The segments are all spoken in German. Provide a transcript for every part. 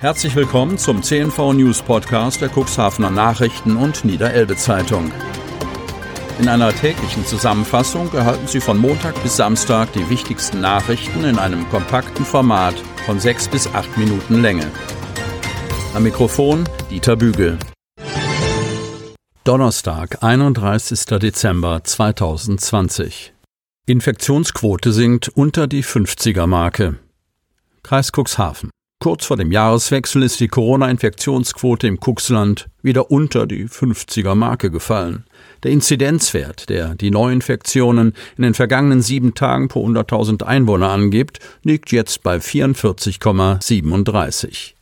Herzlich willkommen zum CNV News Podcast der Cuxhavener Nachrichten und Niederelbe Zeitung. In einer täglichen Zusammenfassung erhalten Sie von Montag bis Samstag die wichtigsten Nachrichten in einem kompakten Format von sechs bis acht Minuten Länge. Am Mikrofon Dieter Bügel. Donnerstag, 31. Dezember 2020. Infektionsquote sinkt unter die 50er Marke. Kreis Cuxhaven. Kurz vor dem Jahreswechsel ist die Corona-Infektionsquote im Cuxland wieder unter die 50er Marke gefallen. Der Inzidenzwert, der die Neuinfektionen in den vergangenen sieben Tagen pro 100.000 Einwohner angibt, liegt jetzt bei 44,37.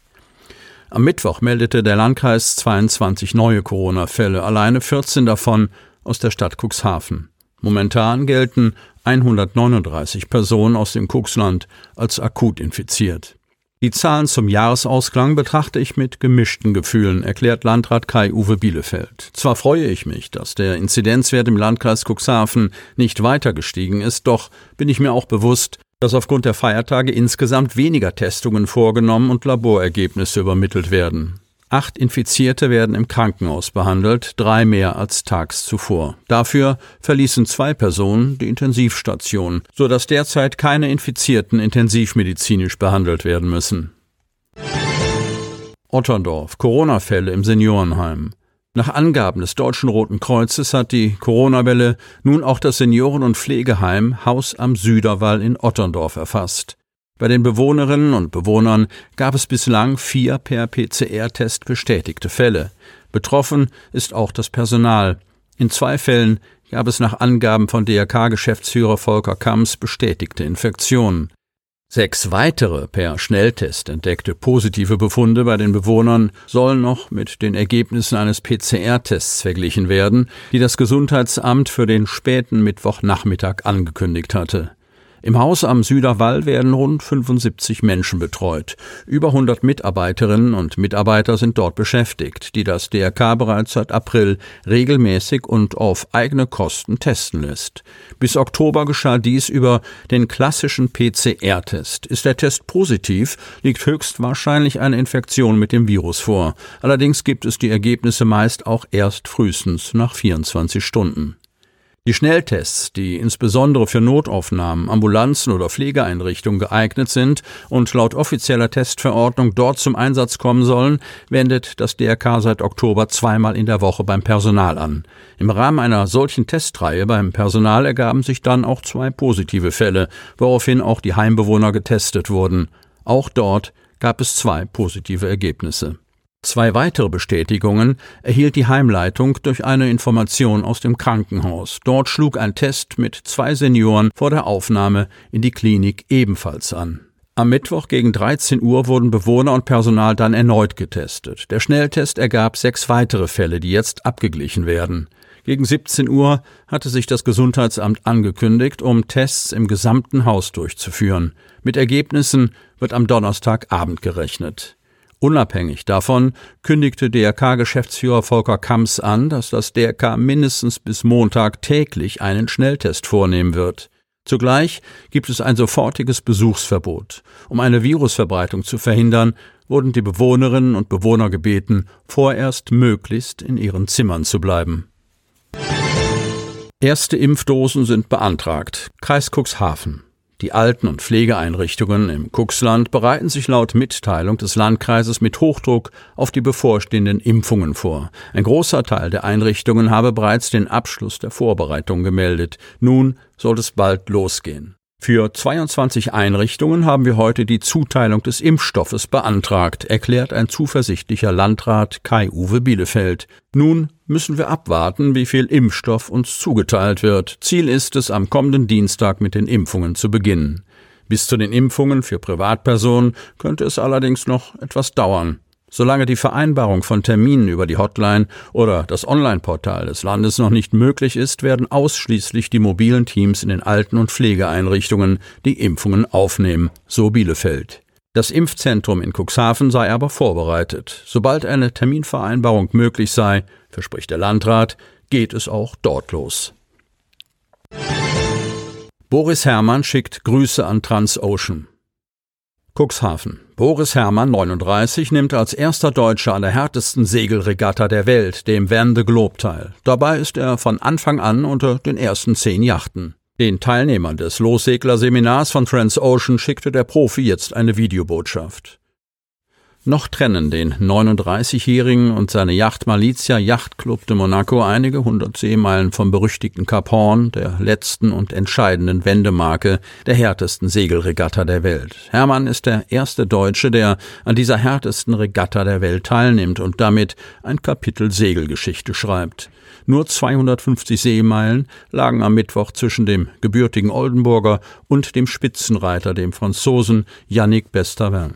Am Mittwoch meldete der Landkreis 22 neue Corona-Fälle, alleine 14 davon aus der Stadt Cuxhaven. Momentan gelten 139 Personen aus dem Cuxland als akut infiziert. Die Zahlen zum Jahresausklang betrachte ich mit gemischten Gefühlen, erklärt Landrat Kai-Uwe Bielefeld. Zwar freue ich mich, dass der Inzidenzwert im Landkreis Cuxhaven nicht weiter gestiegen ist, doch bin ich mir auch bewusst, dass aufgrund der Feiertage insgesamt weniger Testungen vorgenommen und Laborergebnisse übermittelt werden. Acht Infizierte werden im Krankenhaus behandelt, drei mehr als tags zuvor. Dafür verließen zwei Personen die Intensivstation, so dass derzeit keine Infizierten intensivmedizinisch behandelt werden müssen. Otterndorf, Corona-Fälle im Seniorenheim. Nach Angaben des Deutschen Roten Kreuzes hat die Corona-Welle nun auch das Senioren- und Pflegeheim Haus am Süderwall in Otterndorf erfasst. Bei den Bewohnerinnen und Bewohnern gab es bislang vier per PCR-Test bestätigte Fälle. Betroffen ist auch das Personal. In zwei Fällen gab es nach Angaben von DRK-Geschäftsführer Volker Kamms bestätigte Infektionen. Sechs weitere per Schnelltest entdeckte positive Befunde bei den Bewohnern sollen noch mit den Ergebnissen eines PCR-Tests verglichen werden, die das Gesundheitsamt für den späten Mittwochnachmittag angekündigt hatte. Im Haus am Süderwall werden rund 75 Menschen betreut. Über 100 Mitarbeiterinnen und Mitarbeiter sind dort beschäftigt, die das DRK bereits seit April regelmäßig und auf eigene Kosten testen lässt. Bis Oktober geschah dies über den klassischen PCR-Test. Ist der Test positiv, liegt höchstwahrscheinlich eine Infektion mit dem Virus vor. Allerdings gibt es die Ergebnisse meist auch erst frühestens nach 24 Stunden. Die Schnelltests, die insbesondere für Notaufnahmen, Ambulanzen oder Pflegeeinrichtungen geeignet sind und laut offizieller Testverordnung dort zum Einsatz kommen sollen, wendet das DRK seit Oktober zweimal in der Woche beim Personal an. Im Rahmen einer solchen Testreihe beim Personal ergaben sich dann auch zwei positive Fälle, woraufhin auch die Heimbewohner getestet wurden. Auch dort gab es zwei positive Ergebnisse. Zwei weitere Bestätigungen erhielt die Heimleitung durch eine Information aus dem Krankenhaus. Dort schlug ein Test mit zwei Senioren vor der Aufnahme in die Klinik ebenfalls an. Am Mittwoch gegen 13 Uhr wurden Bewohner und Personal dann erneut getestet. Der Schnelltest ergab sechs weitere Fälle, die jetzt abgeglichen werden. Gegen 17 Uhr hatte sich das Gesundheitsamt angekündigt, um Tests im gesamten Haus durchzuführen. Mit Ergebnissen wird am Donnerstagabend gerechnet. Unabhängig davon kündigte DRK-Geschäftsführer Volker Kamps an, dass das DRK mindestens bis Montag täglich einen Schnelltest vornehmen wird. Zugleich gibt es ein sofortiges Besuchsverbot. Um eine Virusverbreitung zu verhindern, wurden die Bewohnerinnen und Bewohner gebeten, vorerst möglichst in ihren Zimmern zu bleiben. Erste Impfdosen sind beantragt. Kreis Cuxhaven. Die Alten- und Pflegeeinrichtungen im Cuxland bereiten sich laut Mitteilung des Landkreises mit Hochdruck auf die bevorstehenden Impfungen vor. Ein großer Teil der Einrichtungen habe bereits den Abschluss der Vorbereitung gemeldet. Nun soll es bald losgehen. Für 22 Einrichtungen haben wir heute die Zuteilung des Impfstoffes beantragt, erklärt ein zuversichtlicher Landrat Kai-Uwe Bielefeld. Nun müssen wir abwarten, wie viel Impfstoff uns zugeteilt wird. Ziel ist es, am kommenden Dienstag mit den Impfungen zu beginnen. Bis zu den Impfungen für Privatpersonen könnte es allerdings noch etwas dauern. Solange die Vereinbarung von Terminen über die Hotline oder das Online-Portal des Landes noch nicht möglich ist, werden ausschließlich die mobilen Teams in den Alten- und Pflegeeinrichtungen die Impfungen aufnehmen, so Bielefeld. Das Impfzentrum in Cuxhaven sei aber vorbereitet. Sobald eine Terminvereinbarung möglich sei, verspricht der Landrat, geht es auch dort los. Boris Herrmann schickt Grüße an Transocean. Cuxhaven. Boris Herrmann, 39, nimmt als erster Deutscher an der härtesten Segelregatta der Welt, dem Verne Globe, teil. Dabei ist er von Anfang an unter den ersten zehn Yachten. Den Teilnehmern des Losseglerseminars von Transocean schickte der Profi jetzt eine Videobotschaft. Noch trennen den 39-Jährigen und seine Yacht Malizia Yacht Club de Monaco einige hundert Seemeilen vom berüchtigten Cap Horn, der letzten und entscheidenden Wendemarke der härtesten Segelregatta der Welt. Hermann ist der erste Deutsche, der an dieser härtesten Regatta der Welt teilnimmt und damit ein Kapitel Segelgeschichte schreibt. Nur 250 Seemeilen lagen am Mittwoch zwischen dem gebürtigen Oldenburger und dem Spitzenreiter, dem Franzosen Yannick Bestavin.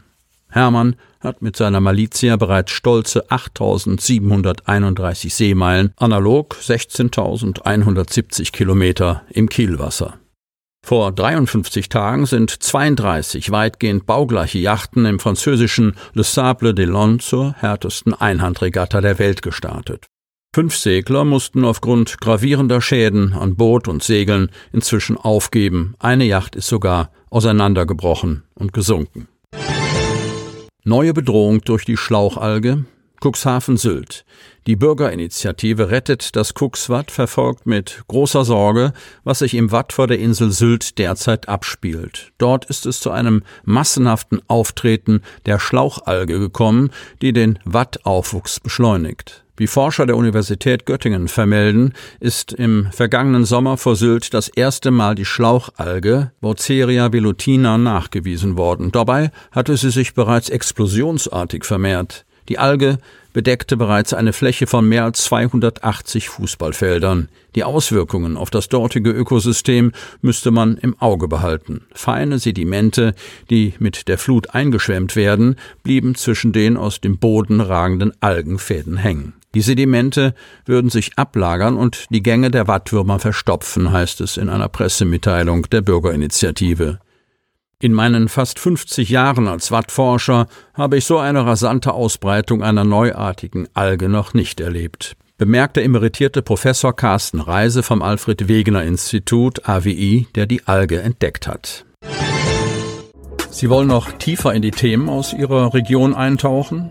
Hermann hat mit seiner Malizia bereits stolze 8.731 Seemeilen, analog 16.170 Kilometer im Kielwasser. Vor 53 Tagen sind 32 weitgehend baugleiche Yachten im französischen Le Sable de Lon zur härtesten Einhandregatta der Welt gestartet. Fünf Segler mussten aufgrund gravierender Schäden an Boot und Segeln inzwischen aufgeben. Eine Yacht ist sogar auseinandergebrochen und gesunken. Neue Bedrohung durch die Schlauchalge. Cuxhaven Sylt. Die Bürgerinitiative Rettet das Cuxwatt verfolgt mit großer Sorge, was sich im Watt vor der Insel Sylt derzeit abspielt. Dort ist es zu einem massenhaften Auftreten der Schlauchalge gekommen, die den Wattaufwuchs beschleunigt. Wie Forscher der Universität Göttingen vermelden, ist im vergangenen Sommer vor Sylt das erste Mal die Schlauchalge Boceria velutina nachgewiesen worden. Dabei hatte sie sich bereits explosionsartig vermehrt. Die Alge bedeckte bereits eine Fläche von mehr als 280 Fußballfeldern. Die Auswirkungen auf das dortige Ökosystem müsste man im Auge behalten. Feine Sedimente, die mit der Flut eingeschwemmt werden, blieben zwischen den aus dem Boden ragenden Algenfäden hängen. Die Sedimente würden sich ablagern und die Gänge der Wattwürmer verstopfen, heißt es in einer Pressemitteilung der Bürgerinitiative. In meinen fast 50 Jahren als Wattforscher habe ich so eine rasante Ausbreitung einer neuartigen Alge noch nicht erlebt, bemerkt der emeritierte Professor Carsten Reise vom Alfred Wegener Institut AWI, der die Alge entdeckt hat. Sie wollen noch tiefer in die Themen aus Ihrer Region eintauchen?